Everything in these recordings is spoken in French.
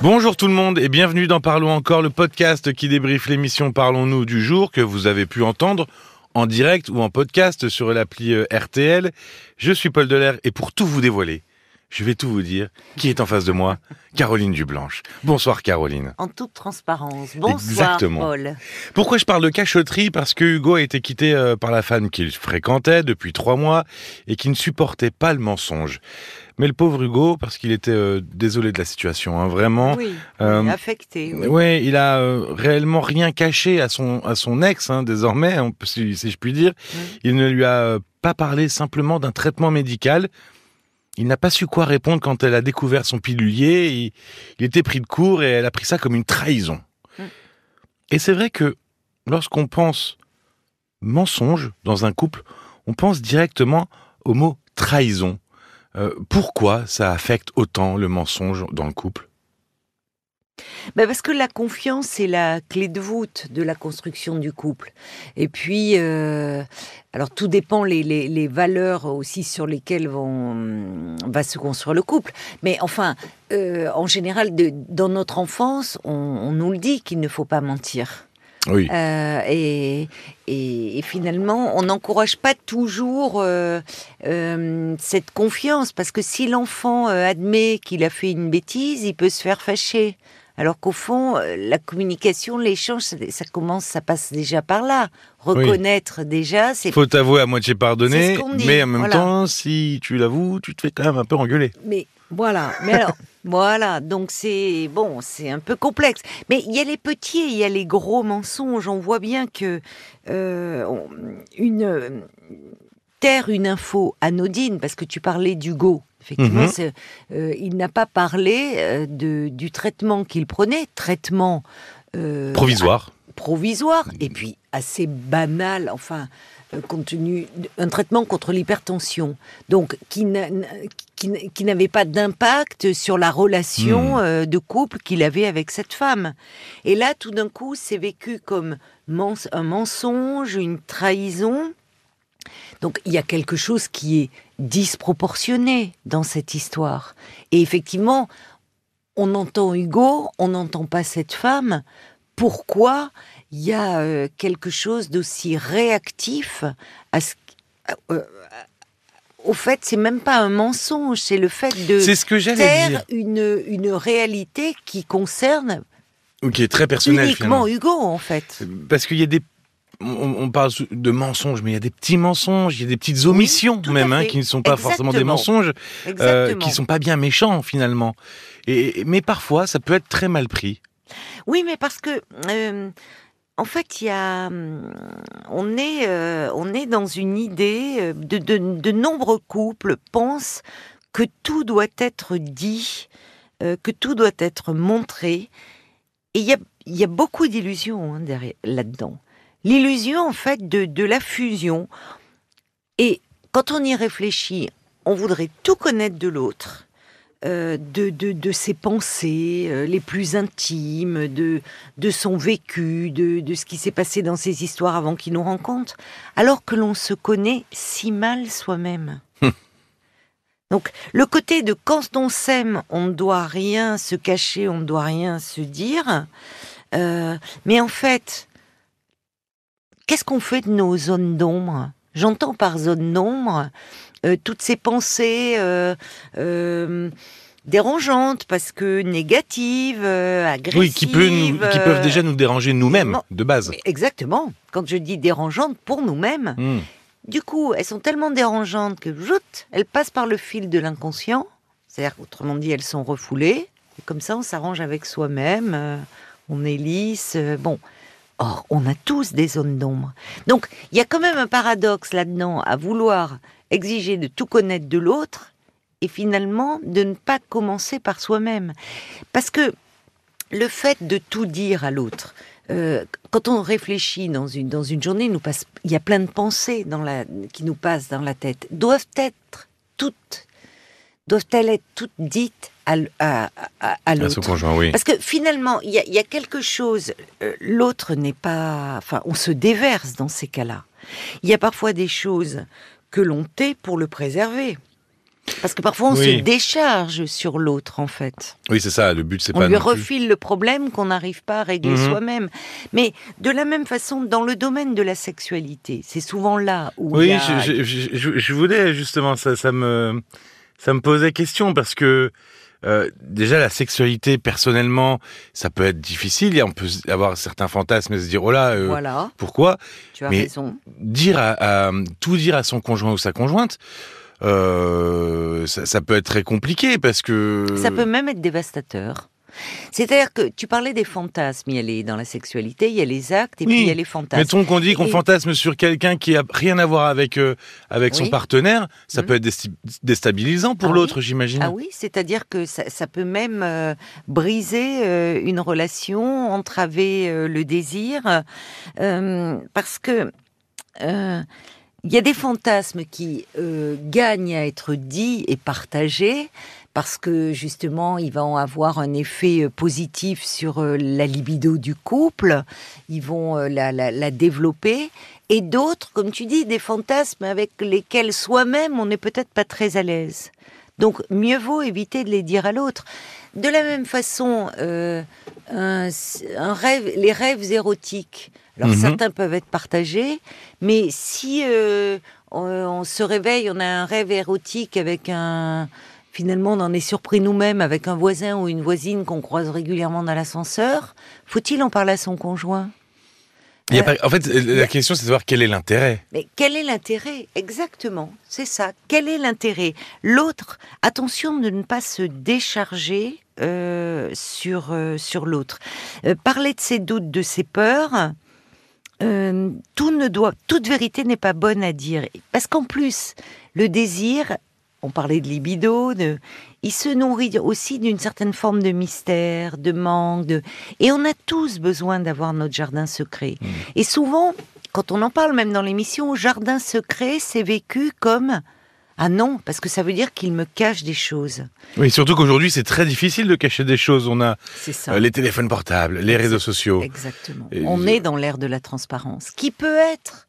Bonjour tout le monde et bienvenue dans Parlons encore, le podcast qui débriefe l'émission Parlons-nous du jour que vous avez pu entendre en direct ou en podcast sur l'appli euh, RTL. Je suis Paul Delair et pour tout vous dévoiler, je vais tout vous dire. Qui est en face de moi? Caroline Dublanche. Bonsoir Caroline. En toute transparence. Bonsoir Exactement. Paul. Pourquoi je parle de cachotterie Parce que Hugo a été quitté euh, par la femme qu'il fréquentait depuis trois mois et qui ne supportait pas le mensonge. Mais le pauvre Hugo, parce qu'il était euh, désolé de la situation, hein, vraiment. Oui, Euh, affecté. oui. Ouais, il a euh, réellement rien caché à son à son ex hein, désormais, peut- si, si je puis dire. Il ne lui a pas parlé simplement d'un traitement médical. Il n'a pas su quoi répondre quand elle a découvert son pilulier. Il, il était pris de court et elle a pris ça comme une trahison. Mm. Et c'est vrai que lorsqu'on pense mensonge dans un couple, on pense directement au mot trahison. Euh, pourquoi ça affecte autant le mensonge dans le couple? Ben, parce que la confiance, c'est la clé de voûte de la construction du couple. Et puis, euh, alors tout dépend les, les, les valeurs aussi sur lesquelles vont, va se construire le couple. Mais enfin, euh, en général, de- dans notre enfance, on, on nous le dit qu'il ne faut pas mentir. Oui. Euh, et, et, et finalement, on n'encourage pas toujours euh, euh, cette confiance, parce que si l'enfant admet qu'il a fait une bêtise, il peut se faire fâcher. Alors qu'au fond, euh, la communication, l'échange, ça, ça commence, ça passe déjà par là. Reconnaître déjà, c'est Faut t'avouer à moitié pardonner, ce mais en même voilà. temps, si tu l'avoues, tu te fais quand même un peu engueuler. Mais voilà, mais alors, voilà, donc c'est bon, c'est un peu complexe. Mais il y a les petits et il y a les gros mensonges. On voit bien que euh, une euh, taire une info anodine, parce que tu parlais d'Hugo. Effectivement, Mhm. euh, il n'a pas parlé euh, de, du traitement qu'il prenait, traitement euh, Provisoire. provisoire et puis assez banal, enfin, compte tenu d'un traitement contre l'hypertension, donc qui n'avait pas d'impact sur la relation Hmm. de couple qu'il avait avec cette femme. Et là, tout d'un coup, c'est vécu comme mens- un mensonge, une trahison. Donc il y a quelque chose qui est disproportionné dans cette histoire. Et effectivement, on entend Hugo, on n'entend pas cette femme. Pourquoi il y a euh, quelque chose d'aussi réactif à ce euh, au fait, c'est même pas un mensonge, c'est le fait de C'est ce que taire une, une réalité qui concerne Ou qui est très personnel uniquement finalement. Hugo, en fait. Parce qu'il y a des. On, on parle de mensonges, mais il y a des petits mensonges, il y a des petites omissions même, hein, qui ne sont pas forcément des mensonges, euh, qui sont pas bien méchants finalement. Et, mais parfois, ça peut être très mal pris. Oui, mais parce que euh, en fait, il y a, hum, on est, euh, on est dans une idée de, de, de nombreux couples pensent que tout doit être dit, que tout doit être montré, et il y a, y a beaucoup d'illusions hein, là-dedans. L'illusion en fait de, de la fusion. Et quand on y réfléchit, on voudrait tout connaître de l'autre euh, de, de, de ses pensées euh, les plus intimes, de, de son vécu, de, de ce qui s'est passé dans ses histoires avant qu'il nous rencontre, alors que l'on se connaît si mal soi-même. Donc le côté de quand on s'aime, on ne doit rien se cacher, on ne doit rien se dire, euh, mais en fait, qu'est-ce qu'on fait de nos zones d'ombre? J'entends par zone d'ombre euh, toutes ces pensées euh, euh, dérangeantes parce que négatives, agressives. Oui, qui, peut nous- qui peuvent déjà nous déranger nous-mêmes, de base. Exactement. Quand je dis dérangeantes pour nous-mêmes, Hmm. du coup, elles sont tellement dérangeantes que zout, elles passent par le fil de l'inconscient. C'est-à-dire, autrement dit, elles sont refoulées. Et comme ça, on s'arrange avec soi-même. on est lisse. bon. Or, on a tous des zones d'ombre. Donc, il y a quand même un paradoxe là-dedans à vouloir exiger de tout connaître de l'autre et finalement de ne pas commencer par soi-même. Parce que le fait de tout dire à l'autre, euh, quand on réfléchit dans une, dans une journée, il y a plein de pensées qui nous passent dans la tête. Doivent être toutes, doivent-elles être toutes dites à, à, à- à l'autre conjoint, oui. Parce que finalement, il y a, il y a quelque chose, euh, l'autre n'est pas... Enfin, on se déverse dans ces cas-là. Il y a parfois des choses que l'on tait pour le préserver. Parce que parfois on Oui. se décharge sur l'autre en fait. Oui, c'est ça. Le but, c'est On pas lui non plus- refile le problème qu'on n'arrive pas à régler Mhm. soi-même. Mais de la même façon, dans le domaine de la sexualité, c'est souvent là où Oui, a... je, je- je- je voulais justement ça, ça me, ça me posait question parce que euh, déjà la sexualité personnellement, ça peut être difficile. et On peut avoir certains fantasmes et se dire oh là, euh, Voilà, pourquoi? Tu as mais- raison. dire à, à- tout dire à son conjoint ou sa conjointe, euh, ça, ça peut être très compliqué parce que Ça peut même être dévastateur. C'est-à-dire que tu parlais des fantasmes, il y a les, dans la sexualité, il y a les actes et Oui, puis il y a les fantasmes. Mettons qu'on dit qu'on Et- fantasme sur quelqu'un qui a rien à voir avec euh, avec son partenaire, ça Mhm. peut être déstabilisant pour Ah oui. l'autre, j'imagine. Ah oui, c'est-à-dire que ça, ça peut même euh, briser euh, une relation, entraver le désir, parce que il y a des fantasmes qui euh, gagnent à être dits et partagés. Parce que justement, ils vont avoir un effet euh, positif sur euh, la libido du couple, ils vont euh, la, la- la développer, et d'autres, comme tu dis, des fantasmes avec lesquels soi-même on n'est peut-être pas très à l'aise. Donc, mieux vaut éviter de les dire à l'autre. De la même façon, euh, un, un rêve, les rêves érotiques. Alors, Mhm. certains peuvent être partagés, mais si euh, on, on se réveille, on a un rêve érotique avec un. Finalement, on en est surpris nous-mêmes avec un voisin ou une voisine qu'on croise régulièrement dans l'ascenseur. Faut-il en parler à son conjoint? Pas- en fait, la question c'est de savoir quel est l'intérêt. mais quel est l'intérêt? Exactement, c'est ça. Quel est l'intérêt? L'autre, attention de ne pas se décharger euh, sur, euh, sur l'autre. Euh, parler de ses doutes, de ses peurs, euh, tout ne doit, toute vérité n'est pas bonne à dire. Parce qu'en plus, le désir, on parlait de libido, de, il se nourrit aussi d'une certaine forme de mystère, de manque, de, et on a tous besoin d'avoir notre jardin secret. Et souvent, quand on en parle même dans l'émission, jardin secret, c'est vécu comme ah non, parce que ça veut dire qu'il me cache des choses. Oui, surtout qu'aujourd'hui c'est très difficile de cacher des choses. On a ça. euh, les téléphones portables, les réseaux sociaux. Exactement. Et On est dans l'ère de la transparence, qui peut être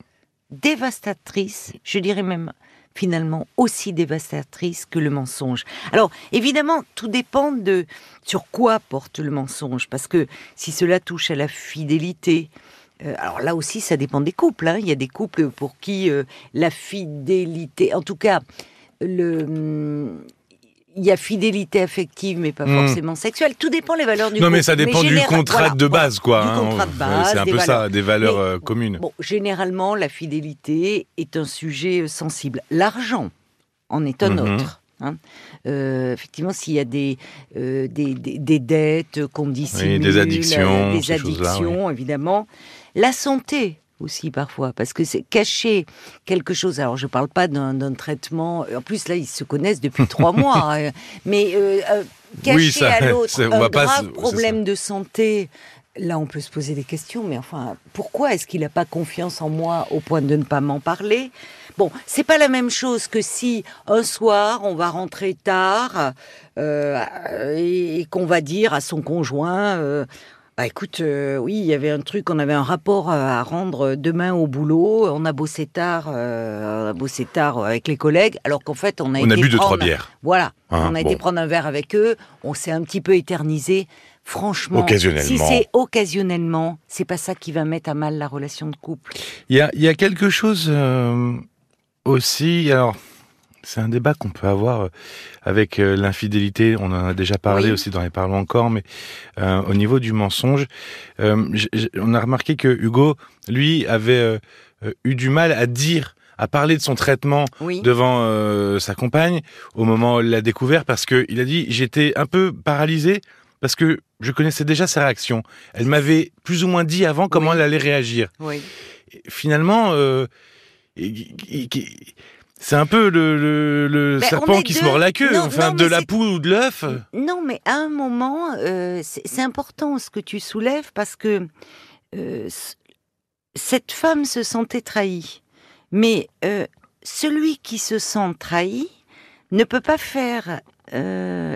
dévastatrice, je dirais même finalement aussi dévastatrice que le mensonge. Alors évidemment, tout dépend de sur quoi porte le mensonge, parce que si cela touche à la fidélité, euh, alors là aussi ça dépend des couples. hein. Il y a des couples pour qui euh, la fidélité, en tout cas, le hum, il y a fidélité affective, mais pas Hmm. forcément sexuelle. Tout dépend les valeurs du Non, couple. mais ça dépend du généra- contrat voilà, de base, quoi. Du hein. contrat de Ouais, base, c'est un des peu ça, des valeurs Mais, euh, communes. Bon, généralement, la fidélité est un sujet euh, sensible. L'argent en est un Mhm. autre. hein. Euh, effectivement, s'il y a des, euh, des, des- des dettes qu'on dissimule, des addictions, des addictions, évidemment. La santé aussi parfois, parce que c'est cacher quelque chose. Alors, je ne parle pas d'un traitement. En plus, là, ils se connaissent depuis trois mois. euh, Mais euh, euh, cacher Oui, ça, à l'autre un pas grave problème de santé. Là, on peut se poser des questions, mais enfin, pourquoi est-ce qu'il n'a pas confiance en moi au point de ne pas m'en parler? Bon, c'est pas la même chose que si un soir on va rentrer tard euh, et, et qu'on va dire à son conjoint. Bah écoute, euh, oui, il y avait un truc, on avait un rapport à rendre demain au boulot. On a bossé tard, euh, on a bossé tard avec les collègues, alors qu'en fait on a On a été bu deux, trois bières. Voilà, Hein, on a bon. été prendre un verre avec eux, on s'est un petit peu éternisé. Franchement, Occasionnellement. si c'est occasionnellement, c'est pas ça qui va mettre à mal la relation de couple. Il y a, il y a quelque chose euh, aussi. Alors, c'est un débat qu'on peut avoir euh, avec euh, l'infidélité. On en a déjà parlé Oui. aussi dans les parlons encore, mais euh, au niveau du mensonge, euh, on a remarqué que Hugo, lui, avait euh, eu du mal à dire, à parler de son traitement Oui. devant sa compagne au moment où il l'a découvert parce que il a dit j'étais un peu paralysé parce que je connaissais déjà sa réaction. Elle m'avait plus ou moins dit avant comment Oui. elle allait réagir. Et finalement, c'est un peu le, le- le Ben, serpent qui se mord la queue. Non, enfin, non, de la poule ou de l'œuf. Non, mais à un moment, euh, c'est important ce que tu soulèves parce que euh, cette femme se sentait trahie. Mais euh, celui qui se sent trahi ne peut pas faire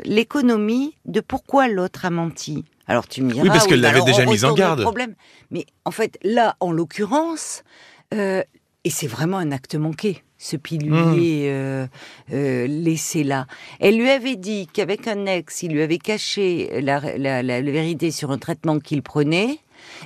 l'économie de pourquoi l'autre a menti. Alors tu me diras, Oui, parce qu'elle l'avait déjà mise en garde. Problème. Mais en fait, là, en l'occurrence, et c'est vraiment un acte manqué. Ce pilulier euh, euh, laissé là. Elle lui avait dit qu'avec un ex, il lui avait caché la, la- la- la vérité sur un traitement qu'il prenait,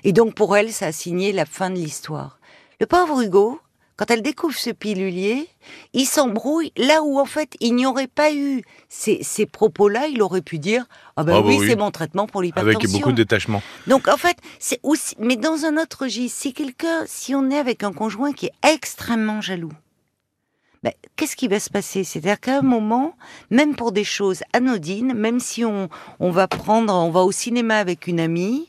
et donc pour elle, ça a signé la fin de l'histoire. Le pauvre Hugo, quand elle découvre ce pilulier, il s'embrouille là où en fait il n'y aurait pas eu ces, ces propos-là, il aurait pu dire ah ben Ah bah oui, oui. c'est mon traitement pour l'hypertension. Avec beaucoup de détachement. Donc en fait, c'est aussi, mais dans un autre registre, si quelqu'un, si on est avec un conjoint qui est extrêmement jaloux, ben, qu'est-ce qui va se passer? C'est-à-dire qu'à un moment, même pour des choses anodines, même si on, on va prendre, on va au cinéma avec une amie,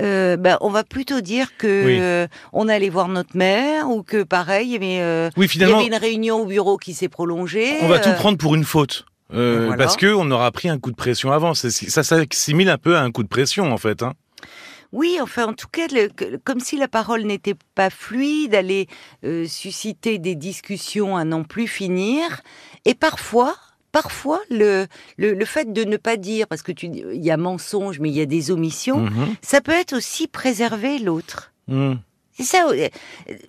euh, ben, on va plutôt dire que Oui. euh, on allait voir notre mère ou que pareil, il y avait, euh, Oui, il y avait une réunion au bureau qui s'est prolongée. on va tout euh, prendre pour une faute. Voilà. Parce que on aura pris un coup de pression avant. Ça s'assimile un peu à un coup de pression en fait. Hein. Oui, enfin, en tout cas, le- comme si la parole n'était pas fluide, allait euh, susciter des discussions à n'en plus finir. Et parfois, parfois, le, le, le fait de ne pas dire, parce que tu il y a mensonge, mais il y a des omissions, Mhm. ça peut être aussi préserver l'autre. Mhm. C'est ça. euh,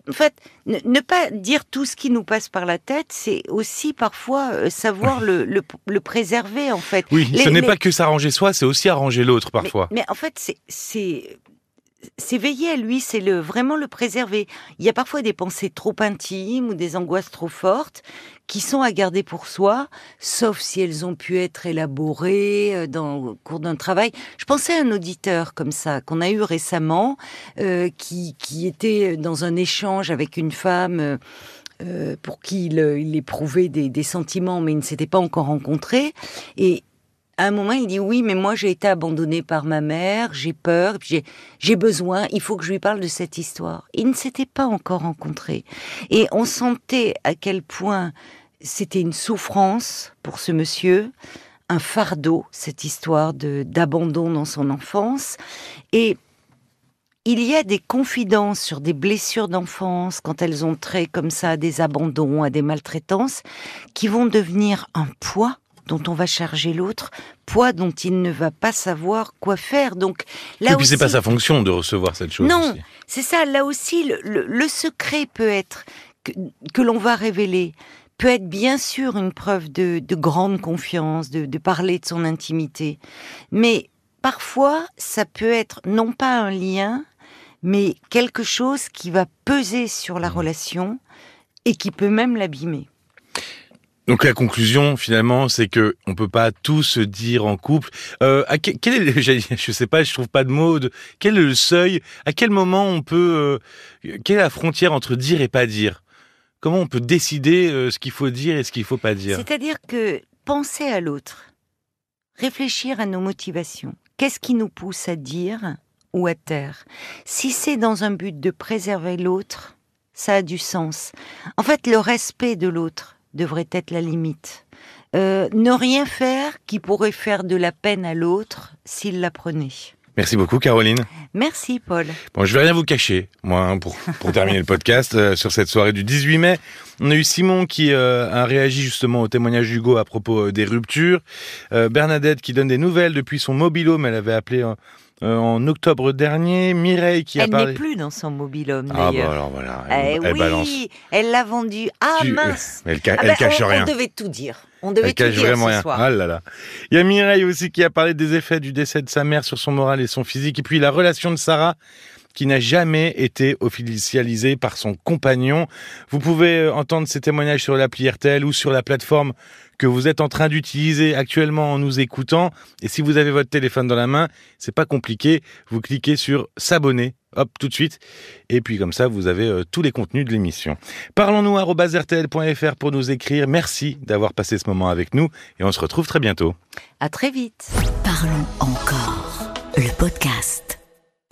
En fait, ne, ne pas dire tout ce qui nous passe par la tête, c'est aussi parfois euh, savoir le, le, le préserver, en fait. Oui, Les- ce n'est les- pas que s'arranger soi, c'est aussi arranger l'autre parfois. mais, mais en fait, c'est- c'est veiller à lui, c'est le vraiment le préserver. Il y a parfois des pensées trop intimes ou des angoisses trop fortes qui sont à garder pour soi, sauf si elles ont pu être élaborées euh, dans au cours d'un travail. Je pensais à un auditeur comme ça qu'on a eu récemment, euh, qui qui était dans un échange avec une femme. euh, euh, pour qui il, il éprouvait des, des sentiments, mais il ne s'était pas encore rencontré. Et à un moment, il dit oui, mais moi j'ai été abandonné par ma mère, j'ai peur, j'ai- besoin, il faut que je lui parle de cette histoire. Ils ne s'étaient pas encore rencontrés. Et on sentait à quel point c'était une souffrance pour ce monsieur, un fardeau, cette histoire d'abandon dans son enfance. Et il y a des confidences sur des blessures d'enfance, quand elles ont trait comme ça à des abandons, à des maltraitances, qui vont devenir un poids dont on va charger l'autre, poids dont il ne va pas savoir quoi faire. Donc là Et puis c'est aussi, pas sa fonction de recevoir cette chose. Non. c'est ça. Là aussi, le, le- le secret peut être que, que l'on va révéler peut être bien sûr une preuve de, de grande confiance, de, de parler de son intimité, mais parfois ça peut être non pas un lien, mais quelque chose qui va peser sur la relation et qui peut même l'abîmer. Donc la conclusion finalement, c'est que on peut pas tout se dire en couple. Euh, à est, le- je sais pas, je trouve pas de mots. De, quel est le seuil À quel moment on peut euh, Quelle est la frontière entre dire et pas dire? Comment on peut décider euh, ce qu'il faut dire et ce qu'il faut pas dire? C'est-à-dire que penser à l'autre, réfléchir à nos motivations. Qu'est-ce qui nous pousse à dire ou à taire? Si c'est dans un but de préserver l'autre, ça a du sens. En fait, le respect de l'autre devrait être la limite. Euh, ne rien faire qui pourrait faire de la peine à l'autre s'il l'apprenait. Merci beaucoup, Caroline. Merci, Paul. Bon, je vais rien vous cacher, moi, hein, pour, pour terminer le podcast. euh, sur cette soirée du 18 mai, on a eu Simon qui euh, a réagi justement au témoignage d'Hugo à propos euh, des ruptures. Bernadette qui donne des nouvelles depuis son mobilhome, elle avait appelé euh, en octobre dernier. Mireille qui a Elle parlé... n'est plus dans son mobilhome, Ah bah alors voilà, Eh elle, elle oui, balance. elle l'a vendu. Ah Tu- mince Elle, ca- Ah elle ben, cache on, rien. On devait tout dire. On devait Elle tout cache dire vraiment ce rien. soir. Ah là là. Il y a Mireille aussi qui a parlé des effets du décès de sa mère sur son moral et son physique. Et puis la relation de Sarah qui n'a jamais été officialisée par son compagnon. Vous pouvez euh, entendre ces témoignages sur l'appli RTL ou sur la plateforme que vous êtes en train d'utiliser actuellement en nous écoutant. Et si vous avez votre téléphone dans la main, c'est pas compliqué. Vous cliquez sur s'abonner. Hop, tout de suite. Et puis comme ça, vous avez euh, tous les contenus de l'émission. Parlons-nous à rtl.fr pour nous écrire. Merci d'avoir passé ce moment avec nous et on se retrouve très bientôt. À très vite. Parlons encore. Le podcast.